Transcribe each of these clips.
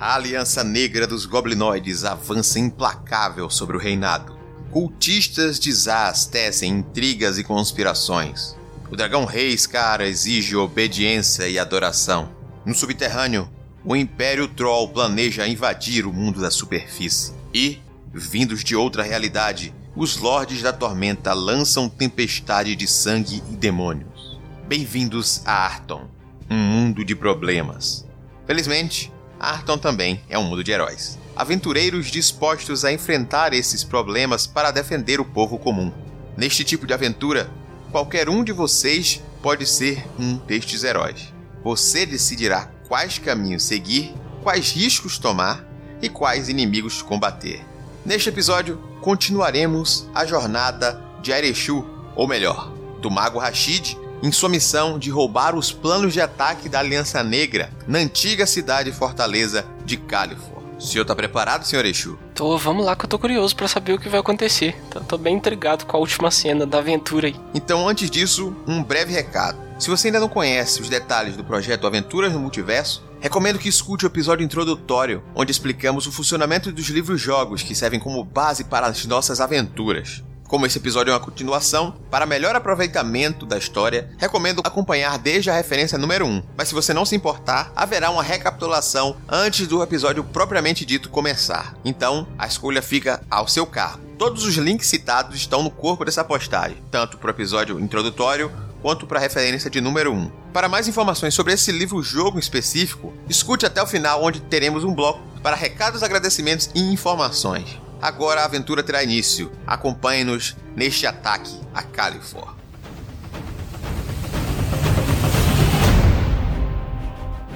A Aliança Negra dos Goblinoides avança implacável sobre o reinado. Cultistas de Zaz tecem intrigas e conspirações. O dragão rei Scar exige obediência e adoração. No subterrâneo, o Império Troll planeja invadir o mundo da superfície. E, vindos de outra realidade, os Lordes da Tormenta lançam tempestade de sangue e demônios. Bem-vindos a Arton, um mundo de problemas. Felizmente, Arton também é um mundo de heróis. Aventureiros dispostos a enfrentar esses problemas para defender o povo comum. Neste tipo de aventura, qualquer um de vocês pode ser um destes heróis. Você decidirá quais caminhos seguir, quais riscos tomar e quais inimigos combater. Neste episódio, continuaremos a jornada de Areshu, ou melhor, do Mago Rashid, em sua missão de roubar os planos de ataque da Aliança Negra na antiga cidade fortaleza de Califor. O senhor tá preparado, senhor Exu? Tô, vamos lá que eu tô curioso para saber o que vai acontecer. Tô, tô bem intrigado com a última cena da aventura aí. Então, antes disso, um breve recado. Se você ainda não conhece os detalhes do projeto Aventuras no Multiverso, recomendo que escute o episódio introdutório, onde explicamos o funcionamento dos livros-jogos que servem como base para as nossas aventuras. Como esse episódio é uma continuação, para melhor aproveitamento da história, recomendo acompanhar desde a referência número 1. Mas se você não se importar, haverá uma recapitulação antes do episódio propriamente dito começar. Então, a escolha fica ao seu cargo. Todos os links citados estão no corpo dessa postagem, tanto para o episódio introdutório quanto para a referência de número 1. Para mais informações sobre esse livro-jogo específico, escute até o final, onde teremos um bloco para recados, agradecimentos e informações. Agora a aventura terá início. Acompanhe-nos neste ataque a Califor.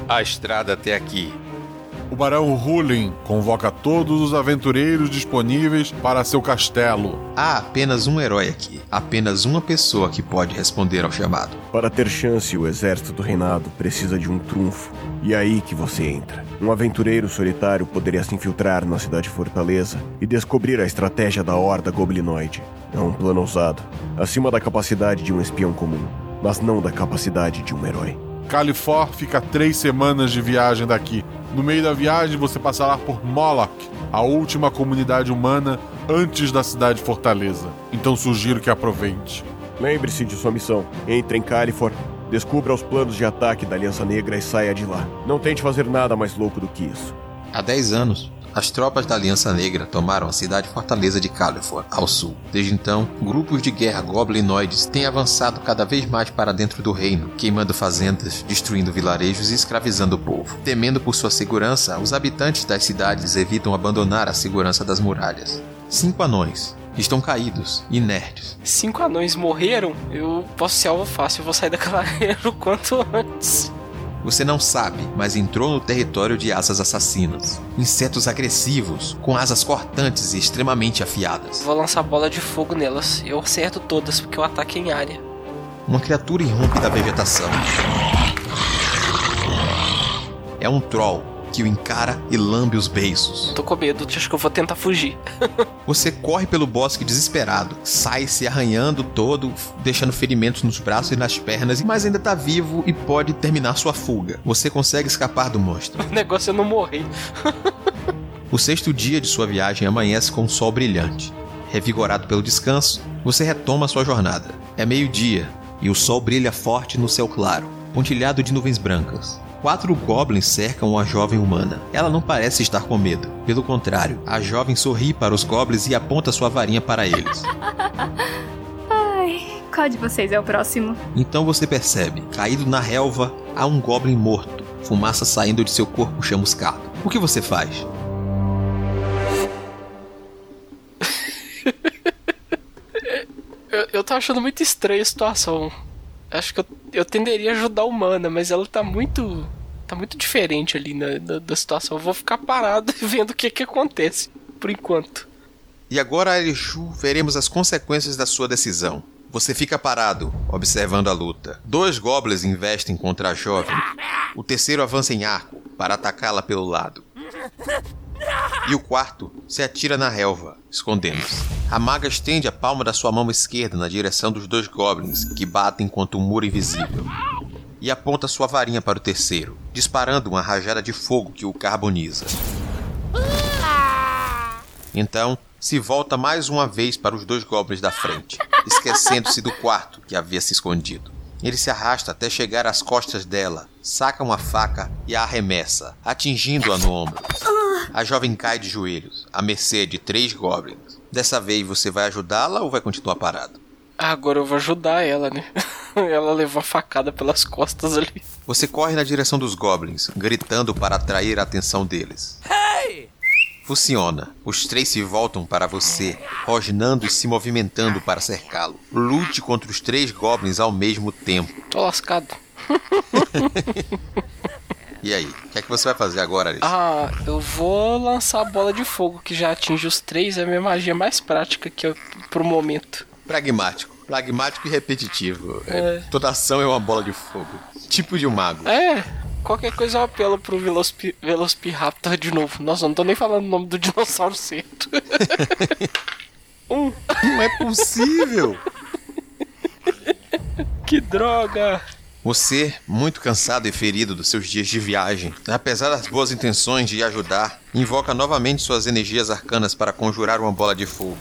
A estrada até aqui o Barão Hulin convoca todos os aventureiros disponíveis para seu castelo. Há apenas um herói aqui, apenas uma pessoa que pode responder ao chamado. Para ter chance, o exército do reinado precisa de um trunfo. E é aí que você entra. Um aventureiro solitário poderia se infiltrar na cidade fortaleza e descobrir a estratégia da horda goblinoide. É um plano ousado, acima da capacidade de um espião comum, mas não da capacidade de um herói. Califor fica três semanas de viagem daqui. No meio da viagem, você passará por Moloch, a última comunidade humana antes da cidade fortaleza. Então sugiro que aproveite. Lembre-se de sua missão. Entre em Califor, descubra os planos de ataque da Aliança Negra e saia de lá. Não tente fazer nada mais louco do que isso. Há 10 anos, as tropas da Aliança Negra tomaram a cidade fortaleza de Califor, ao sul. Desde então, grupos de guerra goblinoides têm avançado cada vez mais para dentro do reino, queimando fazendas, destruindo vilarejos e escravizando o povo. Temendo por sua segurança, os habitantes das cidades evitam abandonar a segurança das muralhas. Cinco anões, estão caídos, inertes. Cinco anões morreram? Eu posso ser alvo fácil, eu vou sair daquela área o quanto antes. Você não sabe, mas entrou no território de asas assassinas. Insetos agressivos, com asas cortantes e extremamente afiadas. Vou lançar bola de fogo nelas. Eu acerto todas porque eu ataque em área. Uma criatura irrompe da vegetação. É um troll que o encara e lambe os beiços. Tô com medo, acho que eu vou tentar fugir. Você corre pelo bosque desesperado, sai se arranhando todo, deixando ferimentos nos braços e nas pernas, mas ainda tá vivo e pode terminar sua fuga. Você consegue escapar do monstro. O negócio é não morrer. o sexto dia de sua viagem amanhece com um sol brilhante. Revigorado pelo descanso, você retoma sua jornada. É meio-dia e o sol brilha forte no céu claro, pontilhado de nuvens brancas. Quatro goblins cercam a jovem humana. Ela não parece estar com medo. Pelo contrário, a jovem sorri para os goblins e aponta sua varinha para eles. Ai, qual de vocês é o próximo? Então você percebe, caído na relva, há um goblin morto, fumaça saindo de seu corpo chamuscado. O que você faz? eu, eu tô achando muito estranha a situação acho que eu, eu tenderia a ajudar a humana, mas ela tá muito. tá muito diferente ali na, na da situação. Eu vou ficar parado vendo o que que acontece, por enquanto. E agora, Arishu, veremos as consequências da sua decisão. Você fica parado, observando a luta. Dois goblins investem contra a jovem. O terceiro avança em arco, para atacá-la pelo lado. E o quarto se atira na relva, escondendo-se. A maga estende a palma da sua mão esquerda na direção dos dois goblins que batem contra um muro invisível. e aponta sua varinha para o terceiro, disparando uma rajada de fogo que o carboniza. Então, se volta mais uma vez para os dois goblins da frente, esquecendo-se do quarto que havia se escondido. Ele se arrasta até chegar às costas dela, saca uma faca e a arremessa, atingindo-a no ombro. A jovem cai de joelhos, à mercê de três goblins. Dessa vez você vai ajudá-la ou vai continuar parado? Agora eu vou ajudar ela, né? ela levou a facada pelas costas ali. Você corre na direção dos goblins, gritando para atrair a atenção deles. Funciona. Os três se voltam para você, rosnando e se movimentando para cercá-lo. Lute contra os três goblins ao mesmo tempo. Tô lascado. E aí, o que é que você vai fazer agora, Alice? Ah, eu vou lançar a bola de fogo que já atinge os três. É a minha magia mais prática que eu, pro momento. Pragmático. Pragmático e repetitivo. É. Toda ação é uma bola de fogo. Tipo de um mago. É, qualquer coisa eu apelo pro Velospi Velociraptor de novo. Nossa, eu não tô nem falando o nome do dinossauro certo. um. Não é possível! que droga! Você, muito cansado e ferido dos seus dias de viagem, apesar das boas intenções de ajudar, invoca novamente suas energias arcanas para conjurar uma bola de fogo.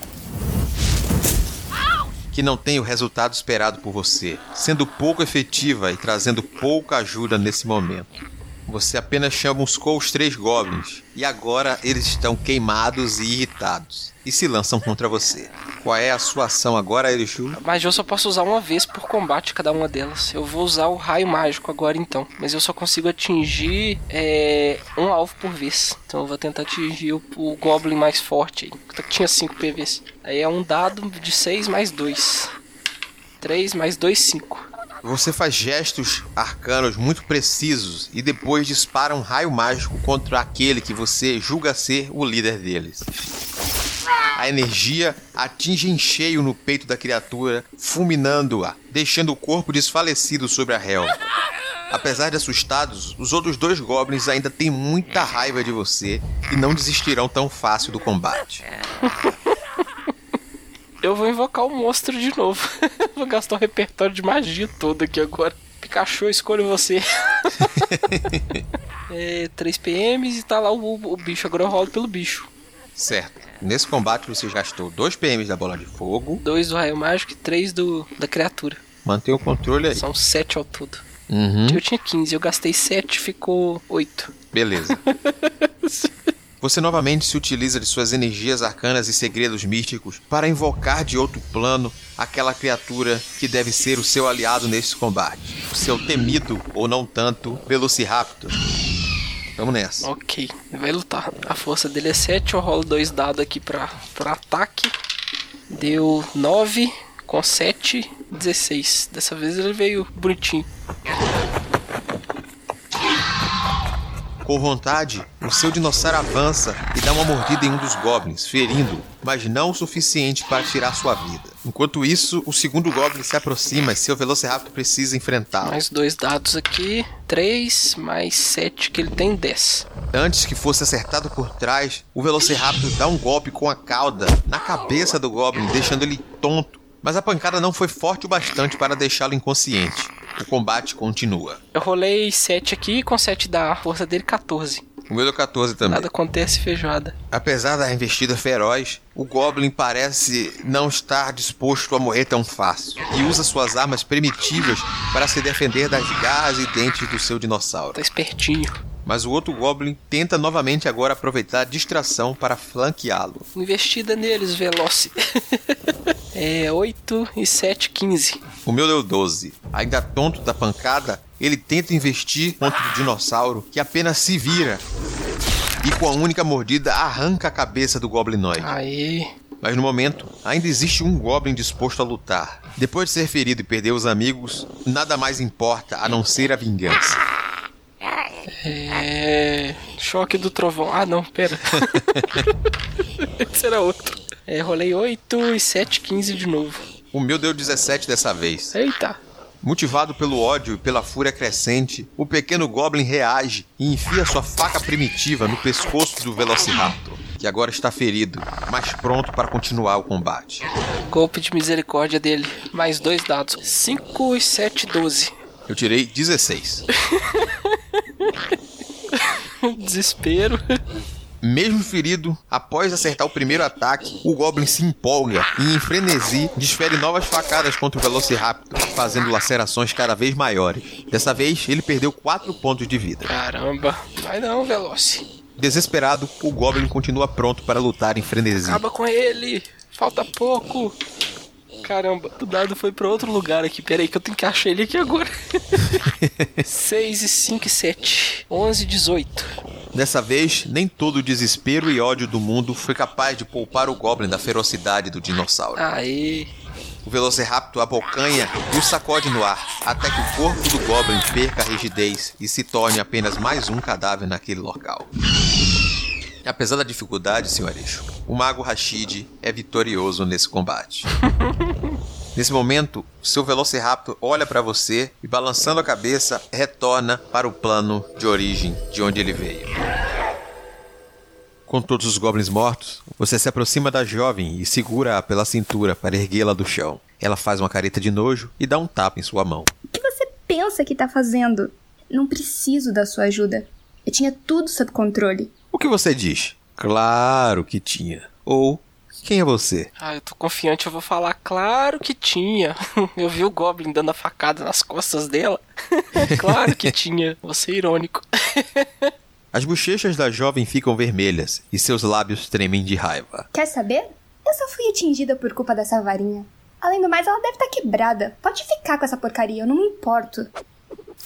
Que não tem o resultado esperado por você, sendo pouco efetiva e trazendo pouca ajuda nesse momento. Você apenas chamuscou os três goblins e agora eles estão queimados e irritados e se lançam contra você. Qual é a sua ação agora, Erishu? Mas eu só posso usar uma vez por combate cada uma delas. Eu vou usar o raio mágico agora então. Mas eu só consigo atingir é, um alvo por vez. Então eu vou tentar atingir o, o Goblin mais forte. Que tinha 5 PVs. Aí é um dado de 6 mais 2. 3 mais 2, 5. Você faz gestos arcanos muito precisos e depois dispara um raio mágico contra aquele que você julga ser o líder deles. A energia atinge em cheio no peito da criatura, fulminando-a, deixando o corpo desfalecido sobre a relva. Apesar de assustados, os outros dois goblins ainda têm muita raiva de você e não desistirão tão fácil do combate. Eu vou invocar o monstro de novo. vou gastar o repertório de magia todo aqui agora. Pikachu, escolho você. é, 3 PMs e tá lá o, o bicho. Agora eu rolo pelo bicho. Certo. Nesse combate você gastou 2 PMs da bola de fogo. 2 do raio mágico e 3 do, da criatura. Mantém o controle aí. São 7 ao todo. Uhum. Eu tinha 15, eu gastei 7, ficou 8. Beleza. Você novamente se utiliza de suas energias arcanas e segredos místicos para invocar de outro plano aquela criatura que deve ser o seu aliado neste combate. O seu temido, ou não tanto, Velociraptor. Vamos nessa. Ok, vai lutar. A força dele é 7, eu rolo dois dados aqui pra ataque. Deu 9 com 7, 16. Dessa vez ele veio bonitinho. Com vontade, o seu dinossauro avança e dá uma mordida em um dos goblins, ferindo, mas não o suficiente para tirar sua vida. Enquanto isso, o segundo goblin se aproxima e seu Velociraptor precisa enfrentá-lo. Mais dois dados aqui. 3 mais 7, que ele tem 10. Antes que fosse acertado por trás, o Velociraptor dá um golpe com a cauda na cabeça do goblin, deixando ele tonto. Mas a pancada não foi forte o bastante para deixá-lo inconsciente. O combate continua. Eu rolei 7 aqui, com 7 da força dele 14. O meu deu 14 também. Nada acontece feijoada. Apesar da investida feroz, o Goblin parece não estar disposto a morrer tão fácil e usa suas armas primitivas para se defender das garras e dentes do seu dinossauro. Tá espertinho. Mas o outro Goblin tenta novamente agora aproveitar a distração para flanqueá-lo. Investida neles, Veloce. é 8 e 7, 15. O meu deu 12. Ainda tonto da pancada, ele tenta investir contra o dinossauro que apenas se vira. E com a única mordida arranca a cabeça do goblinoide. Aí. Mas no momento, ainda existe um Goblin disposto a lutar. Depois de ser ferido e perder os amigos, nada mais importa a não ser a vingança. É. Choque do trovão. Ah, não, pera. Esse era outro. É, rolei 8 e 7, 15 de novo. O meu deu 17 dessa vez. Eita. Motivado pelo ódio e pela fúria crescente, o pequeno Goblin reage e enfia sua faca primitiva no pescoço do Velociraptor, que agora está ferido, mas pronto para continuar o combate. Golpe de misericórdia dele. Mais dois dados. 5 e 7, 12. Eu tirei 16. Desespero. Mesmo ferido, após acertar o primeiro ataque, o Goblin se empolga e, em frenesi, desfere novas facadas contra o Velociraptor, fazendo lacerações cada vez maiores. Dessa vez, ele perdeu 4 pontos de vida. Caramba. Vai não, Veloci. Desesperado, o Goblin continua pronto para lutar em frenesi. Acaba com ele. Falta pouco. Caramba, o dado foi pra outro lugar aqui. Pera aí que eu tenho que achar ele aqui agora. 6 e 5 e 7. 11 e 18. Dessa vez, nem todo o desespero e ódio do mundo foi capaz de poupar o Goblin da ferocidade do dinossauro. Aê. O Velociraptor abocanha e o sacode no ar, até que o corpo do Goblin perca a rigidez e se torne apenas mais um cadáver naquele local. Apesar da dificuldade, Sr. Eixo, o Mago Rashid é vitorioso nesse combate. Nesse momento, seu Velociraptor olha para você e, balançando a cabeça, retorna para o plano de origem de onde ele veio. Com todos os goblins mortos, você se aproxima da jovem e segura-a pela cintura para erguê-la do chão. Ela faz uma careta de nojo e dá um tapa em sua mão. O que você pensa que tá fazendo? Não preciso da sua ajuda. Eu tinha tudo sob controle. O que você diz? Claro que tinha. Ou quem é você? Ah, eu tô confiante, eu vou falar. Claro que tinha. Eu vi o Goblin dando a facada nas costas dela. claro que tinha. Vou ser irônico. As bochechas da jovem ficam vermelhas e seus lábios tremem de raiva. Quer saber? Eu só fui atingida por culpa dessa varinha. Além do mais, ela deve estar quebrada. Pode ficar com essa porcaria, eu não me importo.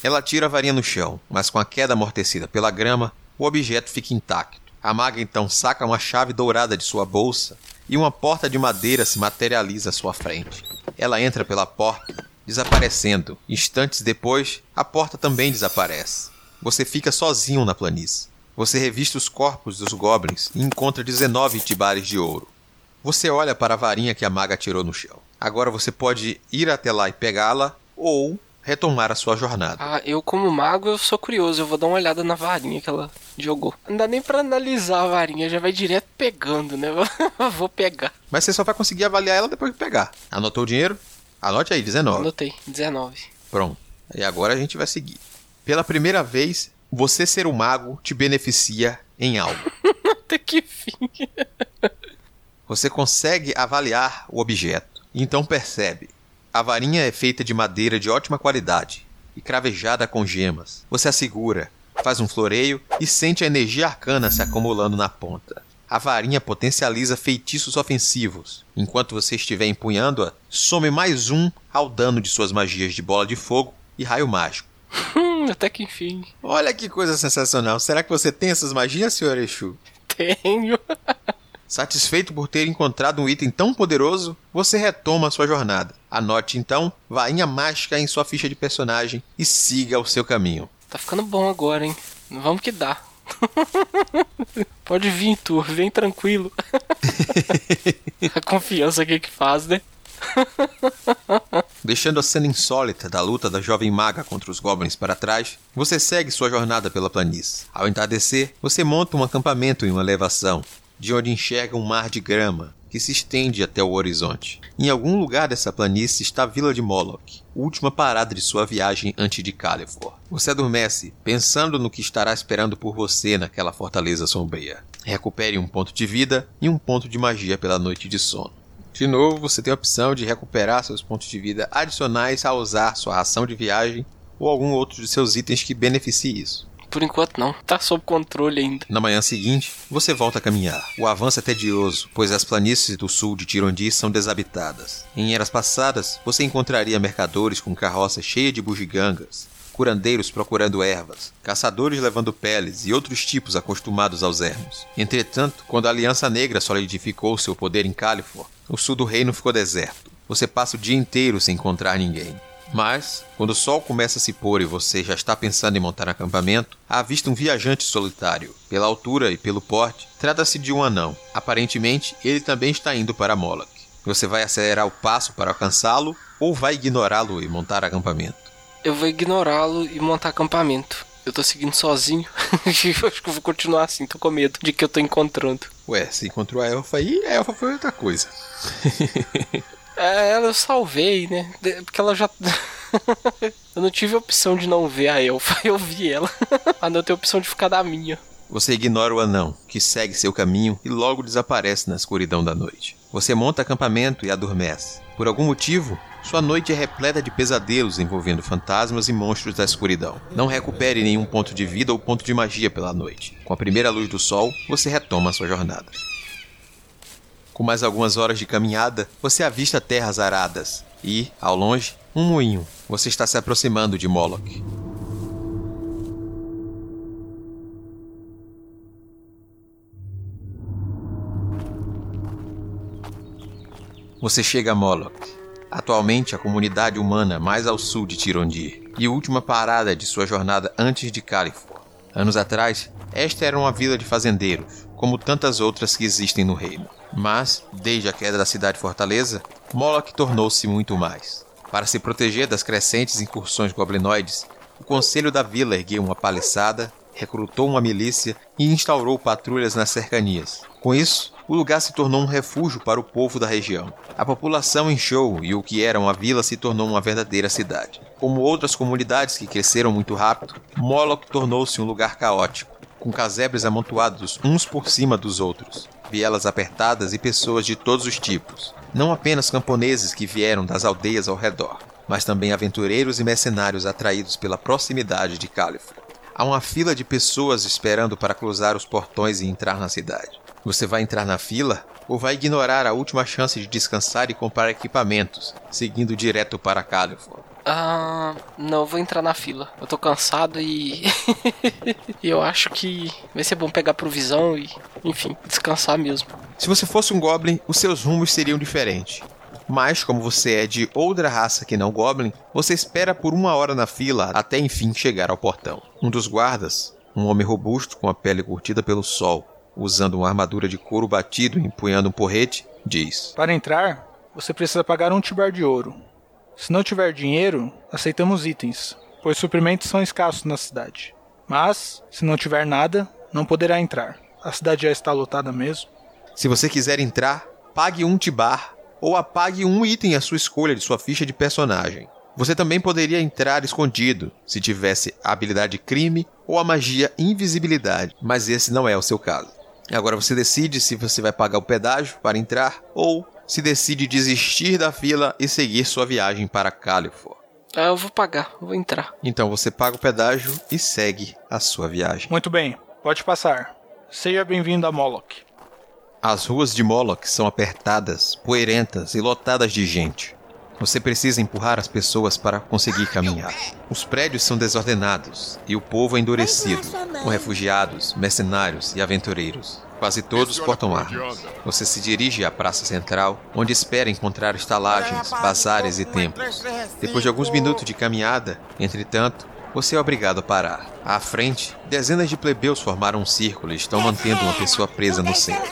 Ela tira a varinha no chão, mas com a queda amortecida pela grama, o objeto fica intacto. A maga então saca uma chave dourada de sua bolsa e uma porta de madeira se materializa à sua frente. Ela entra pela porta, desaparecendo. Instantes depois, a porta também desaparece. Você fica sozinho na planície. Você revista os corpos dos goblins e encontra 19 tibares de ouro. Você olha para a varinha que a maga tirou no chão. Agora você pode ir até lá e pegá-la ou retomar a sua jornada. Ah, eu como mago eu sou curioso, eu vou dar uma olhada na varinha que ela jogou. Não dá nem pra analisar a varinha, já vai direto pegando, né? vou pegar. Mas você só vai conseguir avaliar ela depois de pegar. Anotou o dinheiro? Anote aí, 19. Anotei, 19. Pronto. E agora a gente vai seguir. Pela primeira vez, você ser um mago te beneficia em algo. Até que fim. Você consegue avaliar o objeto. Então percebe a varinha é feita de madeira de ótima qualidade e cravejada com gemas. Você a segura, faz um floreio e sente a energia arcana se acumulando na ponta. A varinha potencializa feitiços ofensivos. Enquanto você estiver empunhando-a, some mais um ao dano de suas magias de bola de fogo e raio mágico. Hum, até que enfim. Olha que coisa sensacional. Será que você tem essas magias, Sr. Exu? Tenho. Satisfeito por ter encontrado um item tão poderoso, você retoma sua jornada. Anote então vainha mágica em sua ficha de personagem e siga o seu caminho. Tá ficando bom agora, hein? Vamos que dá. Pode vir, tu, vem tranquilo. a confiança aqui que faz, né? Deixando a cena insólita da luta da jovem maga contra os goblins para trás, você segue sua jornada pela planície. Ao entardecer, você monta um acampamento em uma elevação, de onde enxerga um mar de grama que se estende até o horizonte. Em algum lugar dessa planície está a Vila de Moloch, última parada de sua viagem antes de Califor. Você adormece, pensando no que estará esperando por você naquela fortaleza sombria. Recupere um ponto de vida e um ponto de magia pela noite de sono. De novo, você tem a opção de recuperar seus pontos de vida adicionais ao usar sua ração de viagem ou algum outro de seus itens que beneficie isso. Por enquanto não, tá sob controle ainda. Na manhã seguinte, você volta a caminhar. O avanço é tedioso, pois as planícies do sul de Tirondi são desabitadas. Em eras passadas, você encontraria mercadores com carroças cheias de bugigangas, curandeiros procurando ervas, caçadores levando peles e outros tipos acostumados aos ermos. Entretanto, quando a Aliança Negra solidificou seu poder em Califor, o sul do reino ficou deserto. Você passa o dia inteiro sem encontrar ninguém. Mas, quando o sol começa a se pôr e você já está pensando em montar acampamento, avista um viajante solitário. Pela altura e pelo porte, trata-se de um anão. Aparentemente, ele também está indo para Moloch. Você vai acelerar o passo para alcançá-lo ou vai ignorá-lo e montar acampamento? Eu vou ignorá-lo e montar acampamento. Eu tô seguindo sozinho. acho que eu vou continuar assim, tô com medo de que eu tô encontrando. Ué, você encontrou a elfa aí, a elfa foi outra coisa. É, ela eu salvei, né? Porque ela já. eu não tive a opção de não ver a elfa, eu vi ela. Mas não tenho a opção de ficar da minha. Você ignora o anão, que segue seu caminho e logo desaparece na escuridão da noite. Você monta acampamento e adormece. Por algum motivo, sua noite é repleta de pesadelos envolvendo fantasmas e monstros da escuridão. Não recupere nenhum ponto de vida ou ponto de magia pela noite. Com a primeira luz do sol, você retoma sua jornada. Com mais algumas horas de caminhada, você avista terras aradas e, ao longe, um moinho. Você está se aproximando de Moloch. Você chega a Moloch, atualmente a comunidade humana mais ao sul de Tirondir, e última parada de sua jornada antes de Califor. Anos atrás, esta era uma vila de fazendeiros, como tantas outras que existem no reino. Mas, desde a queda da cidade-fortaleza, Moloch tornou-se muito mais. Para se proteger das crescentes incursões goblinoides, o conselho da vila ergueu uma paliçada, recrutou uma milícia e instaurou patrulhas nas cercanias. Com isso, o lugar se tornou um refúgio para o povo da região. A população encheu e o que era uma vila se tornou uma verdadeira cidade. Como outras comunidades que cresceram muito rápido, Moloch tornou-se um lugar caótico, com casebres amontoados uns por cima dos outros, vielas apertadas e pessoas de todos os tipos. Não apenas camponeses que vieram das aldeias ao redor, mas também aventureiros e mercenários atraídos pela proximidade de Califor. Há uma fila de pessoas esperando para cruzar os portões e entrar na cidade. Você vai entrar na fila ou vai ignorar a última chance de descansar e comprar equipamentos, seguindo direto para California? Ah, não, eu vou entrar na fila. Eu tô cansado e. e eu acho que vai ser bom pegar provisão e, enfim, descansar mesmo. Se você fosse um Goblin, os seus rumos seriam diferentes. Mas, como você é de outra raça que não Goblin, você espera por uma hora na fila até enfim chegar ao portão. Um dos guardas, um homem robusto com a pele curtida pelo sol, usando uma armadura de couro batido e empunhando um porrete, diz: Para entrar, você precisa pagar um tibar de ouro. Se não tiver dinheiro, aceitamos itens, pois suprimentos são escassos na cidade. Mas, se não tiver nada, não poderá entrar. A cidade já está lotada mesmo. Se você quiser entrar, pague um tibar ou apague um item à sua escolha de sua ficha de personagem. Você também poderia entrar escondido, se tivesse a habilidade crime ou a magia invisibilidade, mas esse não é o seu caso. Agora você decide se você vai pagar o pedágio para entrar ou se decide desistir da fila e seguir sua viagem para Califor. Ah, eu vou pagar, eu vou entrar. Então você paga o pedágio e segue a sua viagem. Muito bem, pode passar. Seja bem-vindo a Moloch. As ruas de Moloch são apertadas, poeirentas e lotadas de gente. Você precisa empurrar as pessoas para conseguir caminhar. Os prédios são desordenados e o povo é endurecido, com refugiados, mercenários e aventureiros. Quase todos portam armas. Você se dirige à praça central, onde espera encontrar estalagens, bazares e templos. Depois de alguns minutos de caminhada, entretanto, você é obrigado a parar. À frente, dezenas de plebeus formaram um círculo e estão mantendo uma pessoa presa no centro.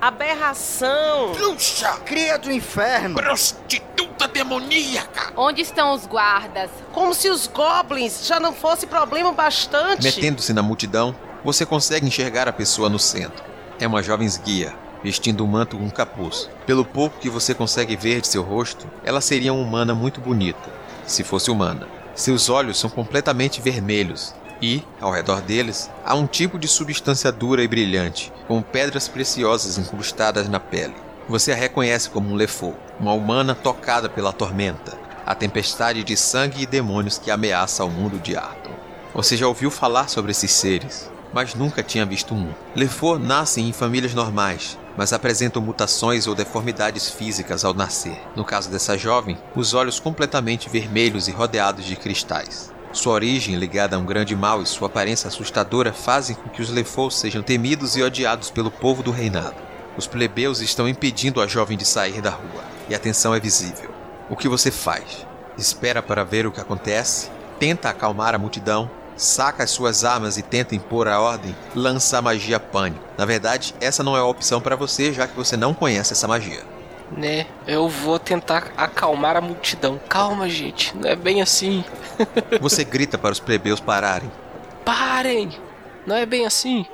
Aberração! Bruxa! Cria do inferno! Prostituta demoníaca! Onde estão os guardas? Como se os goblins já não fosse problema bastante. Metendo-se na multidão, você consegue enxergar a pessoa no centro. É uma jovem esguia, vestindo um manto com capuz. Pelo pouco que você consegue ver de seu rosto, ela seria uma humana muito bonita, se fosse humana. Seus olhos são completamente vermelhos e, ao redor deles, há um tipo de substância dura e brilhante, com pedras preciosas incrustadas na pele. Você a reconhece como um Lefou, uma humana tocada pela tormenta, a tempestade de sangue e demônios que ameaça o mundo de Arton. Você já ouviu falar sobre esses seres, mas nunca tinha visto um. Lefou nascem em famílias normais, mas apresentam mutações ou deformidades físicas ao nascer. No caso dessa jovem, os olhos completamente vermelhos e rodeados de cristais. Sua origem, ligada a um grande mal, e sua aparência assustadora fazem com que os Lefous sejam temidos e odiados pelo povo do reinado. Os plebeus estão impedindo a jovem de sair da rua, e a tensão é visível. O que você faz? Espera para ver o que acontece? Tenta acalmar a multidão? Saca as suas armas e tenta impor a ordem? Lança a magia pânico. Na verdade, essa não é a opção para você, já que você não conhece essa magia né? Eu vou tentar acalmar a multidão. Calma, gente, não é bem assim. Você grita para os plebeus pararem. Parem! Não é bem assim.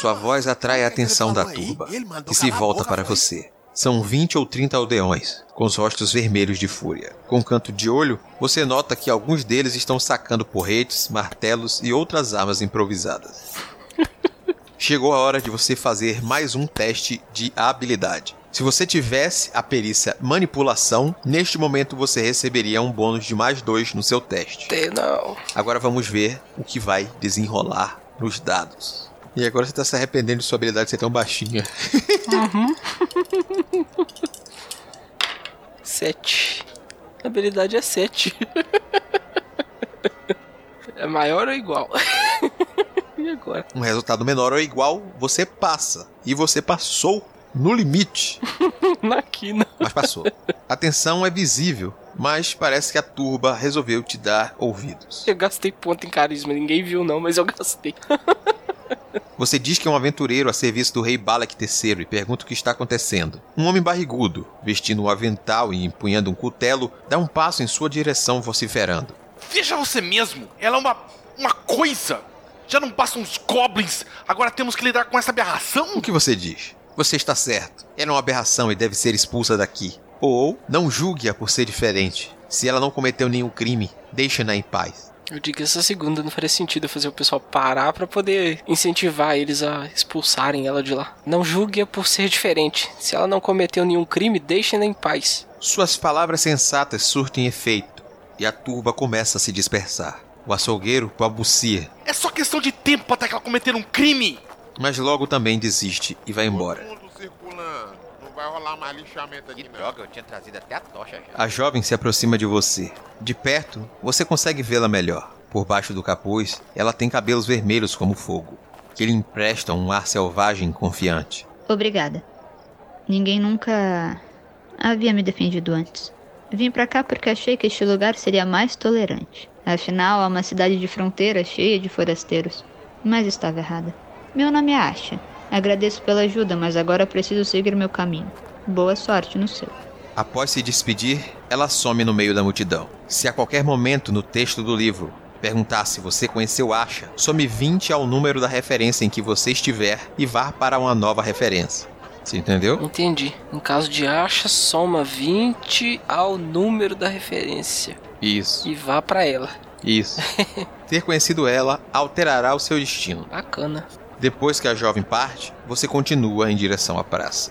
Sua voz atrai a atenção da turba, que se volta para você. São 20 ou 30 aldeões, com os rostos vermelhos de fúria. Com um canto de olho, você nota que alguns deles estão sacando porretes, martelos e outras armas improvisadas. Chegou a hora de você fazer mais um teste de habilidade. Se você tivesse a perícia manipulação, neste momento você receberia um bônus de mais dois no seu teste. Não. Agora vamos ver o que vai desenrolar nos dados. E agora você tá se arrependendo de sua habilidade ser tão baixinha. Sete. A habilidade é sete. é maior ou igual? e agora? Um resultado menor ou igual, você passa. E você passou no limite, Na quina. mas passou. A tensão é visível, mas parece que a turba resolveu te dar ouvidos. Eu gastei ponto em carisma. Ninguém viu não, mas eu gastei. Você diz que é um aventureiro a serviço do rei Balak III e pergunta o que está acontecendo. Um homem barrigudo, vestindo um avental e empunhando um cutelo, dá um passo em sua direção vociferando. Veja você mesmo, ela é uma. uma coisa! Já não passam os goblins, agora temos que lidar com essa aberração? O que você diz? Você está certo. Ela é uma aberração e deve ser expulsa daqui. Ou não julgue-a por ser diferente. Se ela não cometeu nenhum crime, deixe-na em paz. Eu digo que essa segunda não faria sentido fazer o pessoal parar pra poder incentivar eles a expulsarem ela de lá. Não julgue-a por ser diferente. Se ela não cometeu nenhum crime, deixe-na em paz. Suas palavras sensatas surtem efeito e a turba começa a se dispersar. O açougueiro balbucia, É só questão de tempo até que ela cometer um crime! mas logo também desiste e vai embora. mundo circulando. Vai rolar mais lixamento aqui, não. eu tinha trazido até a tocha já. A jovem se aproxima de você. De perto, você consegue vê-la melhor. Por baixo do capuz, ela tem cabelos vermelhos como fogo, que lhe emprestam um ar selvagem e confiante. Obrigada. Ninguém nunca havia me defendido antes. Vim pra cá porque achei que este lugar seria mais tolerante. Afinal, é uma cidade de fronteira cheia de forasteiros. Mas estava errada. Meu nome é Asha. Agradeço pela ajuda, mas agora preciso seguir meu caminho. Boa sorte no seu. Após se despedir, ela some no meio da multidão. Se a qualquer momento no texto do livro perguntar se você conheceu Asha, some 20 ao número da referência em que você estiver e vá para uma nova referência. Você entendeu? Entendi. No caso de acha, soma 20 ao número da referência. Isso, E vá pra ela. isso. Ter conhecido ela alterará o seu destino. Bacana. Depois que a jovem parte, você continua em direção à praça.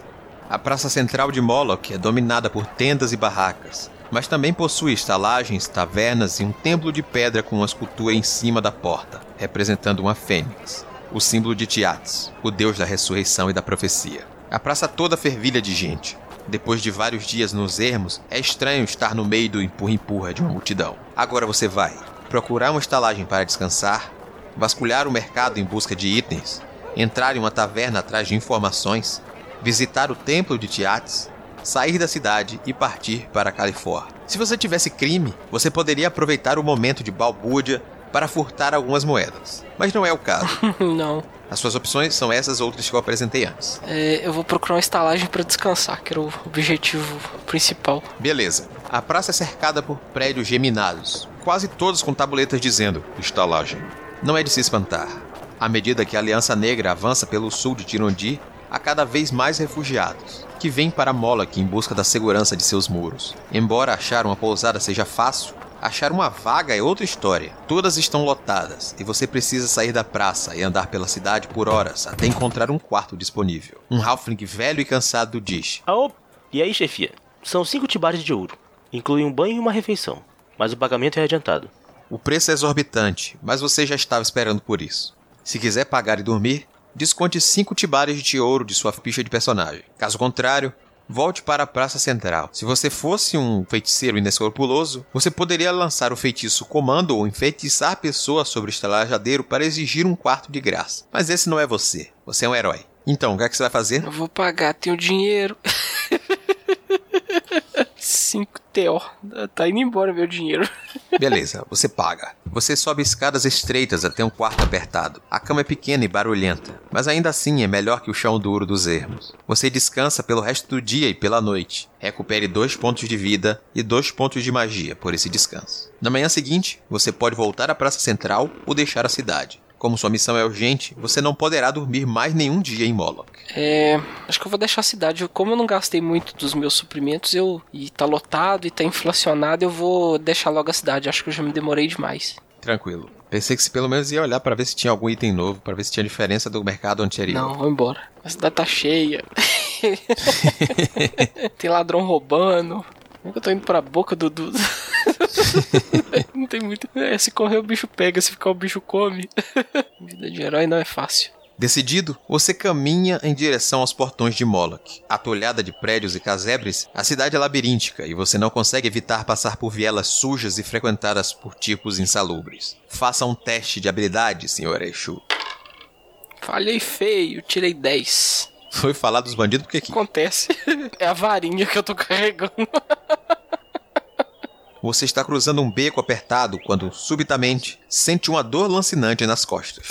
A praça central de Moloch é dominada por tendas e barracas, mas também possui estalagens, tavernas e um templo de pedra com uma escultura em cima da porta, representando uma fênix, o símbolo de Tiates, o deus da ressurreição e da profecia. A praça toda fervilha de gente. Depois de vários dias nos ermos, é estranho estar no meio do empurra-empurra de uma multidão. Agora você vai procurar uma estalagem para descansar, vasculhar o mercado em busca de itens, entrar em uma taverna atrás de informações, visitar o templo de Tiates, sair da cidade e partir para a Califórnia. Se você tivesse crime, você poderia aproveitar o momento de balbúrdia para furtar algumas moedas. Mas não é o caso. Não. As suas opções são essas outras que eu apresentei antes. É, eu vou procurar uma estalagem pra descansar, que era o objetivo principal. Beleza. A praça é cercada por prédios geminados, quase todos com tabuletas dizendo estalagem. Não é de se espantar. À medida que a Aliança Negra avança pelo sul de Tirondi, há cada vez mais refugiados, que vêm para Moloch em busca da segurança de seus muros. Embora achar uma pousada seja fácil, achar uma vaga é outra história. Todas estão lotadas e você precisa sair da praça e andar pela cidade por horas até encontrar um quarto disponível. Um halfling velho e cansado diz: Aô, e aí, chefia? São cinco tibares de ouro. Inclui um banho e uma refeição. Mas o pagamento é adiantado. O preço é exorbitante, mas você já estava esperando por isso. Se quiser pagar e dormir, desconte 5 tibares de ouro de sua ficha de personagem. Caso contrário, volte para a Praça Central. Se você fosse um feiticeiro inescrupuloso, você poderia lançar o feitiço comando ou enfeitiçar a pessoa sobre o estalajadeiro para exigir um quarto de graça. Mas esse não é você. Você é um herói. Então, o que, é que você vai fazer? Eu vou pagar, tenho dinheiro. 5 TO. Tá indo embora meu dinheiro. Beleza, você paga. Você sobe escadas estreitas até um quarto apertado. A cama é pequena e barulhenta, mas ainda assim é melhor que o chão duro dos ermos. Você descansa pelo resto do dia e pela noite. Recupere dois pontos de vida e dois pontos de magia por esse descanso. Na manhã seguinte, você pode voltar à Praça Central ou deixar a cidade. Como sua missão é urgente, você não poderá dormir mais nenhum dia em Moloch. É. Acho que eu vou deixar a cidade. Como eu não gastei muito dos meus suprimentos, eu. E tá lotado e tá inflacionado, eu vou deixar logo a cidade. Acho que eu já me demorei demais. Tranquilo. Pensei que você pelo menos ia olhar para ver se tinha algum item novo, para ver se tinha diferença do mercado anterior. Não, vou embora. A cidade tá cheia. tem ladrão roubando. Eu tô indo pra boca do. do... não tem muito. É, se correr o bicho pega, se ficar o bicho come. Vida de herói não é fácil. Decidido, você caminha em direção aos portões de Moloch. Atolhada de prédios e casebres, a cidade é labiríntica e você não consegue evitar passar por vielas sujas e frequentadas por tipos insalubres. Faça um teste de habilidade, Sr. Exu. Falhei feio, tirei 10. Foi falar dos bandidos porque que Acontece. É a varinha que eu tô carregando. você está cruzando um beco apertado quando, subitamente, sente uma dor lancinante nas costas.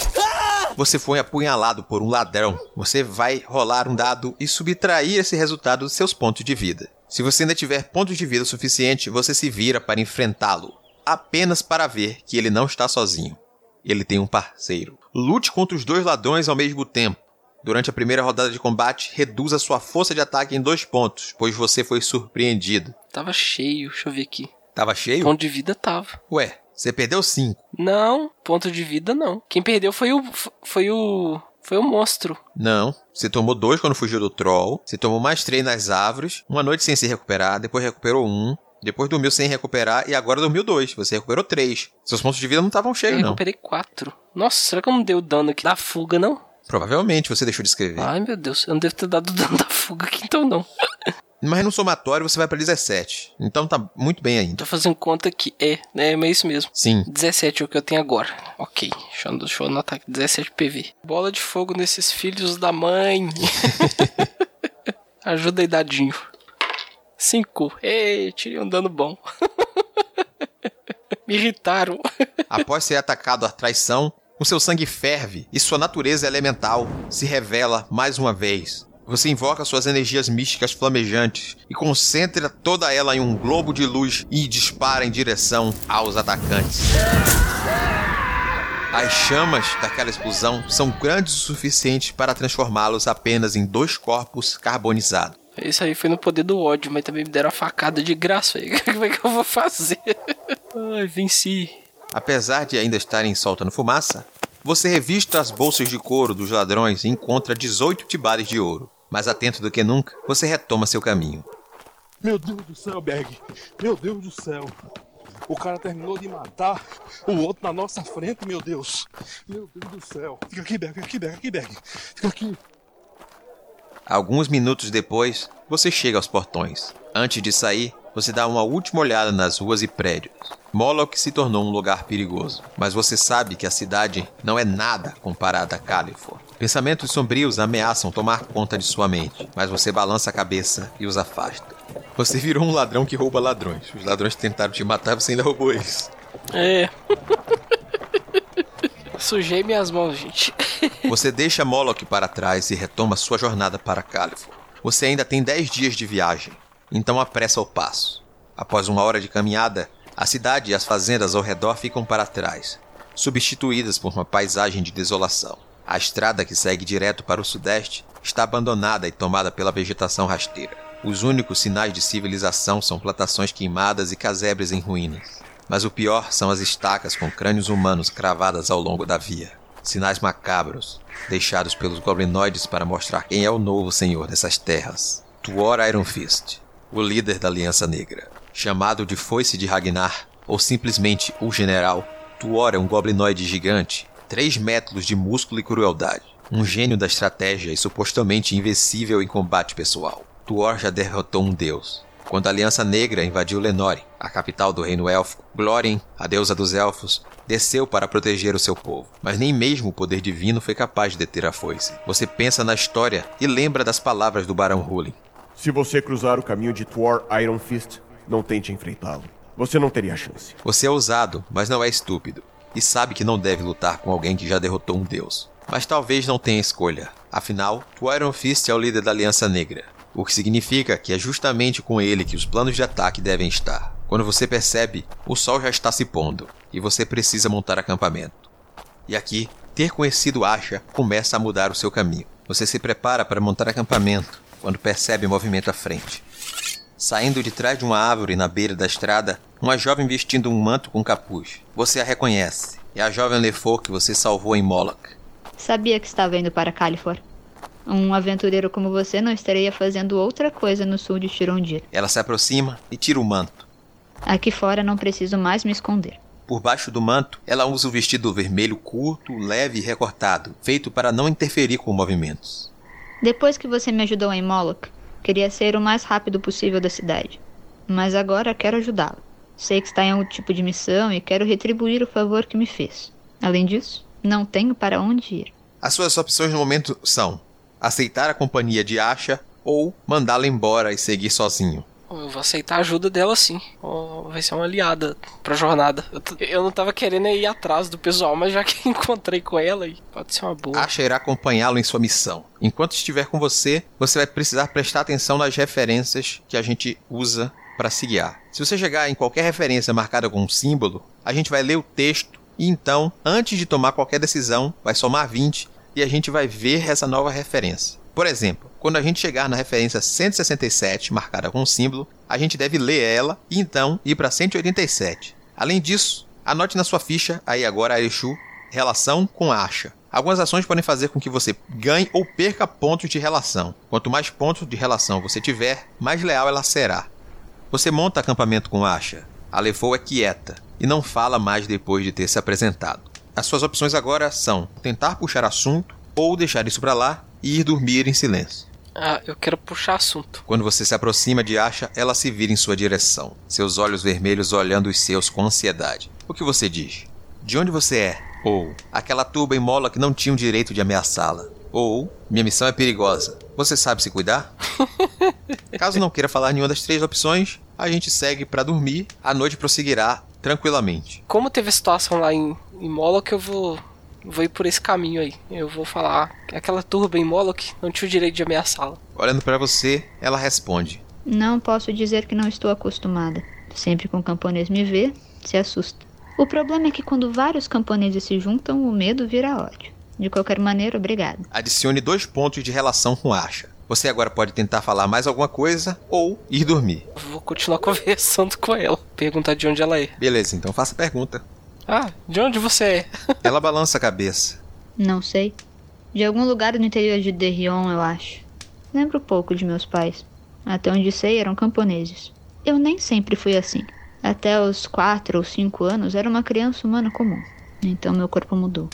Você foi apunhalado por um ladrão. Você vai rolar um dado e subtrair esse resultado dos seus pontos de vida. Se você ainda tiver pontos de vida suficiente, você se vira para enfrentá-lo, apenas para ver que ele não está sozinho. Ele tem um parceiro. Lute contra os dois ladrões ao mesmo tempo. Durante a primeira rodada de combate, reduza sua força de ataque em dois pontos, pois você foi surpreendido. Tava cheio, deixa eu ver aqui. Tava cheio? Ponto de vida tava. Ué, você perdeu cinco. Não, ponto de vida não. Quem perdeu foi o. Foi o. Foi o monstro. Não. Você tomou dois quando fugiu do troll. Você tomou mais três nas árvores. Uma noite sem se recuperar. Depois recuperou um. Depois dormiu sem recuperar. E agora dormiu dois. Você recuperou três. Seus pontos de vida não estavam Eu cheios, não. recuperei quatro. Nossa, será que eu não dei o dano aqui da fuga, não? Provavelmente você deixou de escrever. Ai, meu Deus, eu não devo ter dado dano da fuga aqui então, não. Mas no somatório você vai pra 17. Então tá muito bem ainda. Tô fazendo conta que é, né? É isso mesmo. Sim. 17 é o que eu tenho agora. Ok, deixa eu, deixa eu anotar aqui. 17 PV. Bola de fogo nesses filhos da mãe. Ajuda aí, dadinho. 5. Ei, tirei um dano bom. Me irritaram. Após ser atacado à traição, o seu sangue ferve e sua natureza elemental se revela mais uma vez. Você invoca suas energias místicas flamejantes e concentra toda ela em um globo de luz e dispara em direção aos atacantes. As chamas daquela explosão são grandes o suficiente para transformá-los apenas em dois corpos carbonizados. Isso aí foi no poder do ódio, mas também me deram a facada de graça aí. Como é que eu vou fazer? Ai, venci. Apesar de ainda estarem soltando fumaça, você revista as bolsas de couro dos ladrões e encontra 18 tibares de ouro. Mais atento do que nunca, você retoma seu caminho. Meu Deus do céu, Berg. Meu Deus do céu. O cara terminou de matar o outro na nossa frente, meu Deus. Meu Deus do céu. Fica aqui, Berg, aqui, Berg, aqui, Berg. Fica aqui. Alguns minutos depois, você chega aos portões. Antes de sair, você dá uma última olhada nas ruas e prédios. Moloch se tornou um lugar perigoso, mas você sabe que a cidade não é nada comparada a Califor. Pensamentos sombrios ameaçam tomar conta de sua mente, mas você balança a cabeça e os afasta. Você virou um ladrão que rouba ladrões. Os ladrões tentaram te matar, você ainda roubou eles. É. Sujei minhas mãos, gente. Você deixa Moloch para trás e retoma sua jornada para Califor. Você ainda tem 10 dias de viagem, então apressa o passo. Após uma hora de caminhada, a cidade e as fazendas ao redor ficam para trás, substituídas por uma paisagem de desolação. A estrada que segue direto para o sudeste está abandonada e tomada pela vegetação rasteira. Os únicos sinais de civilização são plantações queimadas e casebres em ruínas. Mas o pior são as estacas com crânios humanos cravadas ao longo da via. Sinais macabros, deixados pelos goblinoides para mostrar quem é o novo senhor dessas terras. Tuor Iron Fist, o líder da Aliança Negra. Chamado de Foice de Ragnar, ou simplesmente o General, Tuor é um goblinoide gigante, 3 metros de músculo e crueldade. Um gênio da estratégia e supostamente invencível em combate pessoal. Tuor já derrotou um deus. Quando a Aliança Negra invadiu Lenore, a capital do reino élfico, Glórien, a deusa dos elfos, desceu para proteger o seu povo. Mas nem mesmo o poder divino foi capaz de deter a foice. Você pensa na história e lembra das palavras do Barão Hulin. Se você cruzar o caminho de Thor Iron Fist, não tente enfrentá-lo. Você não teria chance. Você é ousado, mas não é estúpido. E sabe que não deve lutar com alguém que já derrotou um deus. Mas talvez não tenha escolha. Afinal, o Iron Fist é o líder da Aliança Negra. O que significa que é justamente com ele que os planos de ataque devem estar. Quando você percebe, o sol já está se pondo e você precisa montar acampamento. E aqui ter conhecido Asha começa a mudar o seu caminho. Você se prepara para montar acampamento quando percebe movimento à frente. Saindo de trás de uma árvore na beira da estrada, uma jovem vestindo um manto com capuz. Você a reconhece. É a jovem Lefor que você salvou em Moloch. Sabia que estava indo para Califor. Um aventureiro como você não estaria fazendo outra coisa no sul de Tirondir. Ela se aproxima e tira o manto. Aqui fora não preciso mais me esconder. Por baixo do manto, ela usa o vestido vermelho curto, leve e recortado, feito para não interferir com movimentos. Depois que você me ajudou em Moloch, queria ser o mais rápido possível da cidade. Mas agora quero ajudá-lo. Sei que está em algum tipo de missão e quero retribuir o favor que me fez. Além disso, não tenho para onde ir. As suas opções no momento são aceitar a companhia de Asha ou mandá-la embora e seguir sozinho. Eu vou aceitar a ajuda dela sim. Vai ser uma aliada pra jornada. Eu não tava querendo ir atrás do pessoal, mas já que encontrei com ela, pode ser uma boa. Asha irá acompanhá-lo em sua missão. Enquanto estiver com você, você vai precisar prestar atenção nas referências que a gente usa para se guiar. Se você chegar em qualquer referência marcada com um símbolo, a gente vai ler o texto e então, antes de tomar qualquer decisão, vai somar 20 e a gente vai ver essa nova referência. Por exemplo, quando a gente chegar na referência 167, marcada com um símbolo, a gente deve ler ela e então ir para 187. Além disso, anote na sua ficha, aí agora a Exu, relação com acha. Algumas ações podem fazer com que você ganhe ou perca pontos de relação. Quanto mais pontos de relação você tiver, mais leal ela será. Você monta acampamento com acha. A Lefou é quieta e não fala mais depois de ter se apresentado. As suas opções agora são tentar puxar assunto ou deixar isso para lá e ir dormir em silêncio. Ah, eu quero puxar assunto. Quando você se aproxima de Asha, ela se vira em sua direção, seus olhos vermelhos olhando os seus com ansiedade. O que você diz? De onde você é? Ou, aquela tuba em mola que não tinha o direito de ameaçá-la. Ou, minha missão é perigosa. Você sabe se cuidar? Caso não queira falar nenhuma das três opções, a gente segue para dormir. A noite prosseguirá tranquilamente. Como teve a situação lá em, em Moloch, eu vou vou ir por esse caminho aí. Eu vou falar que aquela turba em Moloch não tinha o direito de ameaçá-la. Olhando para você, ela responde: Não posso dizer que não estou acostumada. Sempre que um camponês me vê, se assusta. O problema é que quando vários camponeses se juntam, o medo vira ódio. De qualquer maneira, obrigado. Adicione dois pontos de relação com Asha. Você agora pode tentar falar mais alguma coisa ou ir dormir. Vou continuar conversando com ela. Perguntar de onde ela é. Beleza, então faça a pergunta. Ah, de onde você é? Ela balança a cabeça. Não sei. De algum lugar no interior de Derrion, eu acho. Lembro pouco de meus pais. Até onde sei, eram camponeses. Eu nem sempre fui assim. Até os quatro ou cinco anos era uma criança humana comum. Então meu corpo mudou.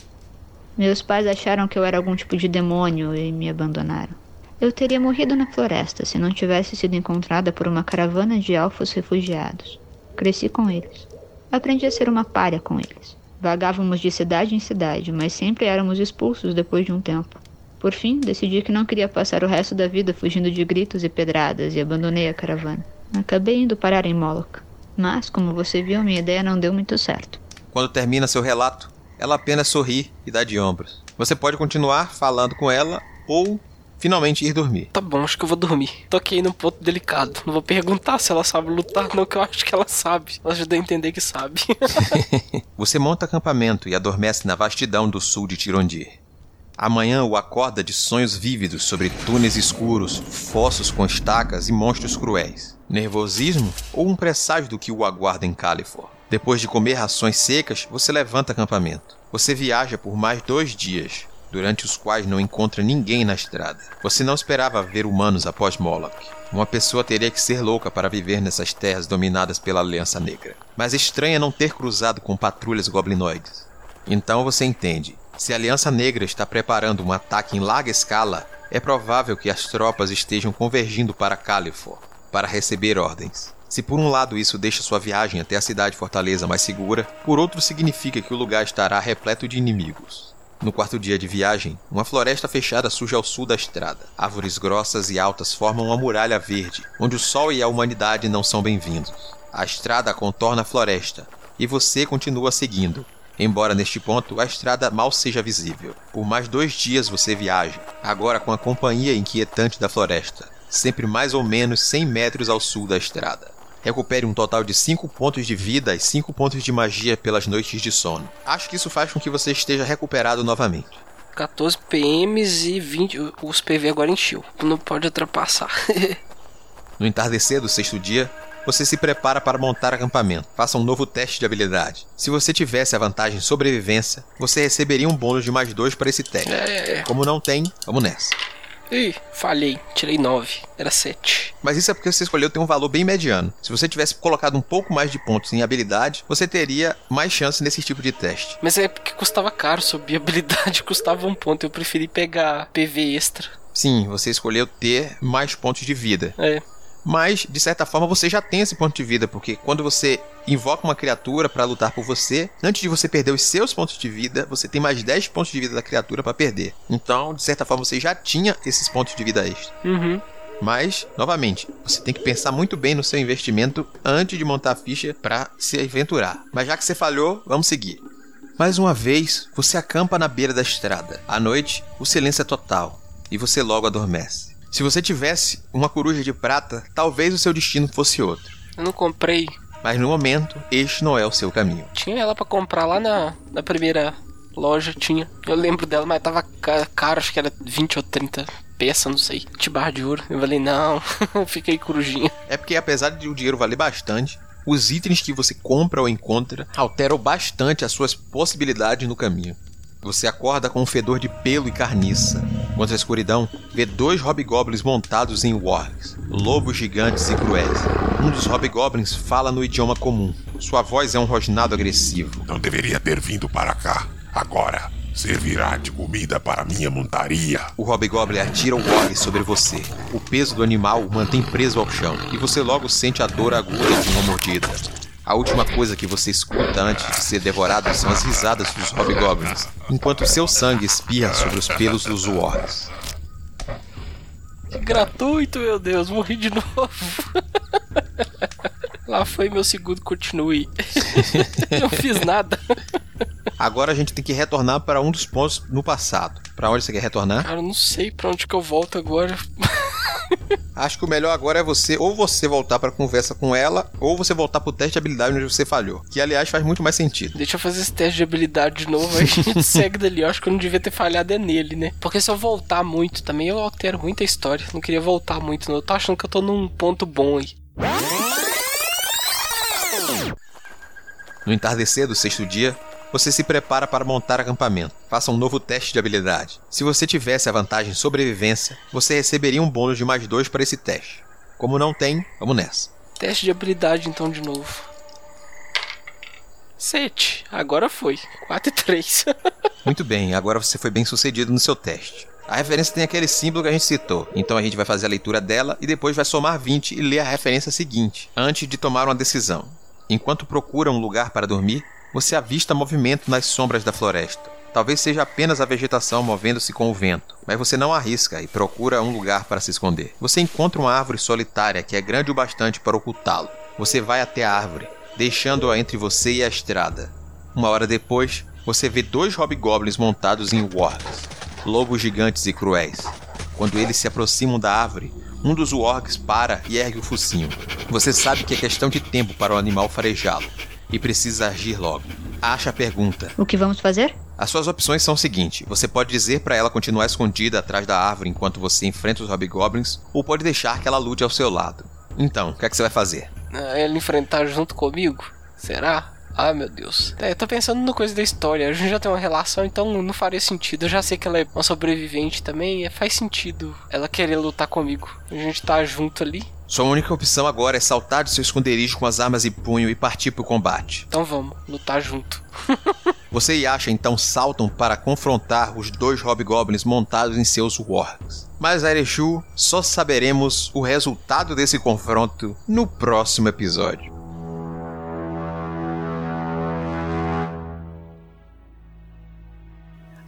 Meus pais acharam que eu era algum tipo de demônio e me abandonaram. Eu teria morrido na floresta se não tivesse sido encontrada por uma caravana de elfos refugiados. Cresci com eles. Aprendi a ser uma párea com eles. Vagávamos de cidade em cidade, mas sempre éramos expulsos depois de um tempo. Por fim, decidi que não queria passar o resto da vida fugindo de gritos e pedradas e abandonei a caravana. Acabei indo parar em Moloch. Mas, como você viu, minha ideia não deu muito certo. Quando termina seu relato, ela apenas sorri e dá de ombros. Você pode continuar falando com ela ou finalmente ir dormir. Tá bom, acho que eu vou dormir. Toquei num ponto delicado. Não vou perguntar se ela sabe lutar, não, que eu acho que ela sabe. Ela ajudou a entender que sabe. Você monta acampamento e adormece na vastidão do sul de Tirondir. Amanhã o acorda de sonhos vívidos sobre túneis escuros, fossos com estacas e monstros cruéis. Nervosismo ou um presságio do que o aguarda em Califor? Depois de comer rações secas, você levanta acampamento. Você viaja por mais dois dias, durante os quais não encontra ninguém na estrada. Você não esperava ver humanos após Moloch. Uma pessoa teria que ser louca para viver nessas terras dominadas pela Aliança Negra. Mas estranha não ter cruzado com patrulhas goblinoides. Então você entende. Se a Aliança Negra está preparando um ataque em larga escala, é provável que as tropas estejam convergindo para Califor para receber ordens. Se por um lado isso deixa sua viagem até a cidade fortaleza mais segura, por outro significa que o lugar estará repleto de inimigos. No quarto dia de viagem, uma floresta fechada surge ao sul da estrada. Árvores grossas e altas formam uma muralha verde, onde o sol e a humanidade não são bem-vindos. A estrada contorna a floresta, e você continua seguindo, embora neste ponto a estrada mal seja visível. Por mais dois dias você viaja, agora com a companhia inquietante da floresta, sempre mais ou menos 100 metros ao sul da estrada. Recupere um total de 5 pontos de vida e 5 pontos de magia pelas noites de sono. Acho que isso faz com que você esteja recuperado novamente. 14 PMs e 20. Os PV agora encheu. Não pode ultrapassar. No entardecer do sexto dia, você se prepara para montar acampamento. Faça um novo teste de habilidade. Se você tivesse a vantagem sobrevivência, você receberia um bônus de mais dois para esse teste. É. Como não tem, vamos nessa. Ih, falhei. Tirei 9. Era 7. Mas isso é porque você escolheu ter um valor bem mediano. Se você tivesse colocado um pouco mais de pontos em habilidade, você teria mais chance nesse tipo de teste. Mas é porque custava caro subir habilidade, custava um ponto. Eu preferi pegar PV extra. Sim, você escolheu ter mais pontos de vida. É. Mas, de certa forma, você já tem esse ponto de vida, porque quando você invoca uma criatura para lutar por você, antes de você perder os seus pontos de vida, você tem mais 10 pontos de vida da criatura para perder. Então, de certa forma, você já tinha esses pontos de vida extra. Uhum. Mas, novamente, você tem que pensar muito bem no seu investimento antes de montar a ficha para se aventurar. Mas já que você falhou, vamos seguir. Mais uma vez, você acampa na beira da estrada. À noite, o silêncio é total e você logo adormece. Se você tivesse uma coruja de prata, talvez o seu destino fosse outro. Eu não comprei. Mas no momento, este não é o seu caminho. Tinha ela para comprar lá na, na primeira loja, tinha. Eu lembro dela, mas tava ca- caro, acho que era 20 ou 30 peças, não sei. De barra de ouro. Eu falei, não, fiquei corujinha. É porque apesar de o dinheiro valer bastante, os itens que você compra ou encontra alteram bastante as suas possibilidades no caminho. Você acorda com um fedor de pelo e carniça. Contra a escuridão, vê dois hobgoblins montados em wargs, lobos gigantes e cruéis. Um dos hobgoblins fala no idioma comum. Sua voz é um rosnado agressivo. Não deveria ter vindo para cá. Agora, servirá de comida para minha montaria. O hobgoblin atira o warg sobre você. O peso do animal o mantém preso ao chão, e você logo sente a dor aguda de uma mordida. A última coisa que você escuta antes de ser devorado são as risadas dos hobgoblins, enquanto seu sangue espirra sobre os pelos dos wargs. Que gratuito, meu Deus, morri de novo. Lá foi meu segundo continue. não fiz nada. Agora a gente tem que retornar para um dos pontos no passado. Para onde você quer retornar? Cara, eu não sei pra onde que eu volto agora. Acho que o melhor agora é você ou você voltar para conversa com ela, ou você voltar pro teste de habilidade onde você falhou. Que aliás faz muito mais sentido. Deixa eu fazer esse teste de habilidade de novo, aí a gente segue dali. Eu acho que eu não devia ter falhado é nele, né? Porque se eu voltar muito também, eu altero muita história. Não queria voltar muito, não. Eu tô achando que eu tô num ponto bom aí. No entardecer do sexto dia, você se prepara para montar acampamento. Faça um novo teste de habilidade. Se você tivesse a vantagem sobrevivência, você receberia um bônus de mais dois para esse teste. Como não tem, vamos nessa. Teste de habilidade então de novo. 7. Agora foi. 4 e 3. Muito bem, agora você foi bem sucedido no seu teste. A referência tem aquele símbolo que a gente citou, então a gente vai fazer a leitura dela e depois vai somar 20 e ler a referência seguinte, antes de tomar uma decisão. Enquanto procura um lugar para dormir, você avista movimento nas sombras da floresta. Talvez seja apenas a vegetação movendo-se com o vento, mas você não arrisca e procura um lugar para se esconder. Você encontra uma árvore solitária que é grande o bastante para ocultá-lo. Você vai até a árvore, deixando-a entre você e a estrada. Uma hora depois, você vê dois hobgoblins montados em wargs, lobos gigantes e cruéis. Quando eles se aproximam da árvore, um dos wargs para e ergue o focinho. Você sabe que é questão de tempo para o animal farejá-lo e precisa agir logo. Acha a pergunta. O que vamos fazer? As suas opções são o seguinte: você pode dizer para ela continuar escondida atrás da árvore enquanto você enfrenta os hobgoblins, ou pode deixar que ela lute ao seu lado. Então, o que é que você vai fazer? Ela enfrentar junto comigo? Será? Ah, meu Deus. É, eu tô pensando no coisa da história. A gente já tem uma relação, então não faria sentido. Eu já sei que ela é uma sobrevivente também. é, Faz sentido ela querer lutar comigo. A gente tá junto ali. Sua única opção agora é saltar de seu esconderijo com as armas e punho e partir pro combate. Então vamos, lutar junto. Você e Asha então saltam para confrontar os dois hobgoblins montados em seus wargs. Mas Areshu só saberemos o resultado desse confronto no próximo episódio.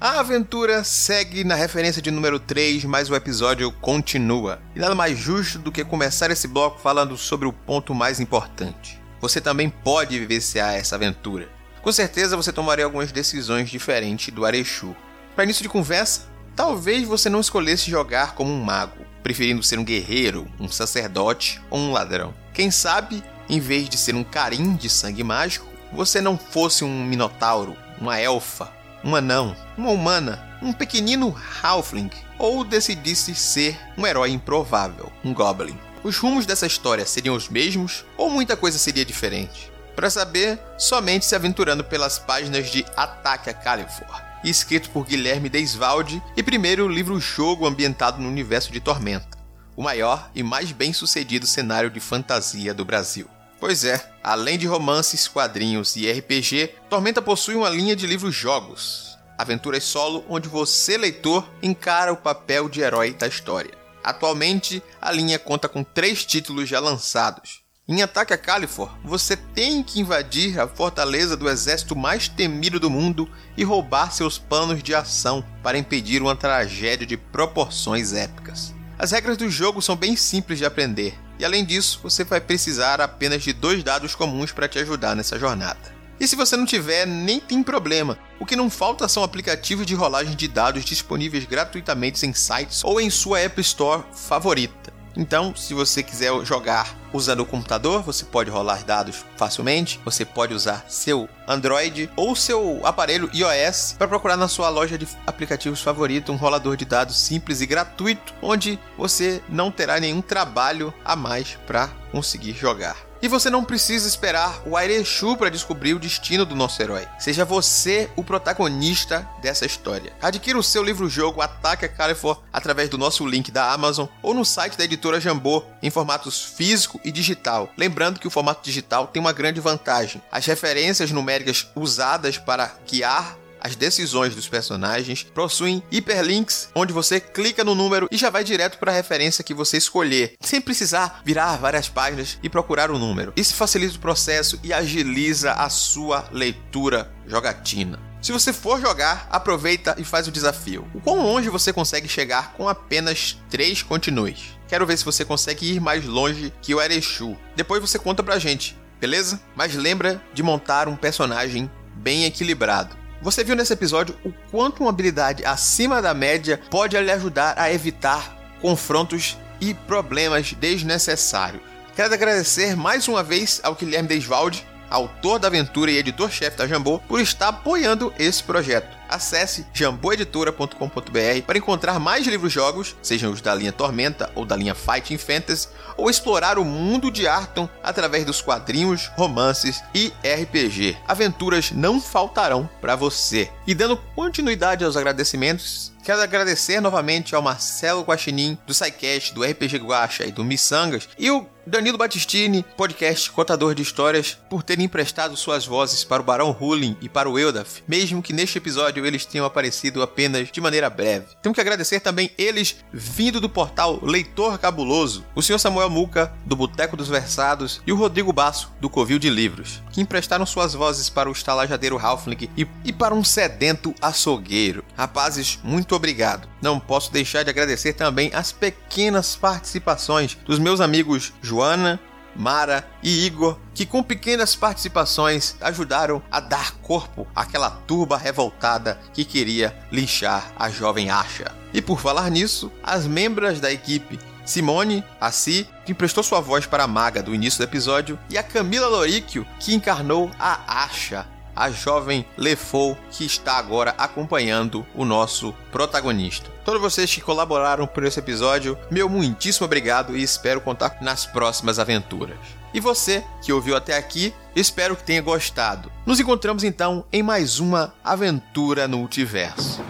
A aventura segue na referência de número 3, mas o episódio continua. E nada mais justo do que começar esse bloco falando sobre o ponto mais importante. Você também pode vivenciar essa aventura. Com certeza você tomaria algumas decisões diferentes do Arechu. Para início de conversa, talvez você não escolhesse jogar como um mago, preferindo ser um guerreiro, um sacerdote ou um ladrão. Quem sabe em vez de ser um carim de sangue mágico, você não fosse um minotauro, uma elfa, um anão, uma humana, um pequenino halfling, ou decidisse ser um herói improvável, um goblin. Os rumos dessa história seriam os mesmos ou muita coisa seria diferente? Para saber, somente se aventurando pelas páginas de Ataque a Califor, escrito por Guilherme Desvalde e primeiro livro-jogo ambientado no universo de Tormenta, o maior e mais bem-sucedido cenário de fantasia do Brasil. Pois é, além de romances, quadrinhos e RPG, Tormenta possui uma linha de livros-jogos, aventuras solo onde você, leitor, encara o papel de herói da história. Atualmente, a linha conta com três títulos já lançados. Em Ataque a Califor, você tem que invadir a fortaleza do exército mais temido do mundo e roubar seus planos de ação para impedir uma tragédia de proporções épicas. As regras do jogo são bem simples de aprender, e além disso, você vai precisar apenas de dois dados comuns para te ajudar nessa jornada. E se você não tiver, nem tem problema. O que não falta são aplicativos de rolagem de dados disponíveis gratuitamente em sites ou em sua App Store favorita. Então, se você quiser jogar usando o computador, você pode rolar dados facilmente. Você pode usar seu Android ou seu aparelho iOS para procurar na sua loja de aplicativos favorito um rolador de dados simples e gratuito, onde você não terá nenhum trabalho a mais para conseguir jogar. E você não precisa esperar o Airechu para descobrir o destino do nosso herói. Seja você o protagonista dessa história. Adquira o seu livro-jogo Ataque a Califor através do nosso link da Amazon ou no site da editora Jambô, em formatos físico e digital. Lembrando que o formato digital tem uma grande vantagem. As referências numéricas usadas para guiar as decisões dos personagens possuem hiperlinks onde você clica no número e já vai direto para a referência que você escolher, sem precisar virar várias páginas e procurar o número. Isso facilita o processo e agiliza a sua leitura jogatina. Se você for jogar, aproveita e faz o desafio. O quão longe você consegue chegar com apenas 3 continues? Quero ver se você consegue ir mais longe que o Erechu. Depois você conta pra gente, beleza? Mas lembra de montar um personagem bem equilibrado. Você viu nesse episódio o quanto uma habilidade acima da média pode lhe ajudar a evitar confrontos e problemas desnecessários. Quero agradecer mais uma vez ao Guilherme Desvalde, autor da aventura e editor-chefe da Jambô, por estar apoiando esse projeto. Acesse jamboeditora.com.br para encontrar mais livros-jogos, sejam os da linha Tormenta ou da linha Fighting Fantasy, ou explorar o mundo de Arton através dos quadrinhos, romances e RPG. Aventuras não faltarão para você. E dando continuidade aos agradecimentos, Quero agradecer novamente ao Marcelo Guaxinim, do SciCast, do RPG Guacha e do Missangas, e o Danilo Battistini, podcast contador de histórias, por terem emprestado suas vozes para o Barão Hulin e para o Eldaf, mesmo que neste episódio eles tenham aparecido apenas de maneira breve. Temos que agradecer também eles, vindo do portal Leitor Cabuloso, o Sr. Samuel Muca, do Boteco dos Versados, e o Rodrigo Basso, do Covil de Livros, que emprestaram suas vozes para o estalajadeiro Halfling e, e para um sedento açougueiro. Rapazes, muito obrigado. Não posso deixar de agradecer também as pequenas participações dos meus amigos Joana, Mara e Igor, que com pequenas participações ajudaram a dar corpo àquela turba revoltada que queria linchar a jovem Asha. E por falar nisso, as membros da equipe Simone, a Si, que emprestou sua voz para a maga do início do episódio, e a Camila Loríquio, que encarnou a Asha a jovem Lefou, que está agora acompanhando o nosso protagonista. Todos vocês que colaboraram por esse episódio, meu muitíssimo obrigado e espero contar nas próximas aventuras. E você que ouviu até aqui, espero que tenha gostado. Nos encontramos então em mais uma aventura no multiverso.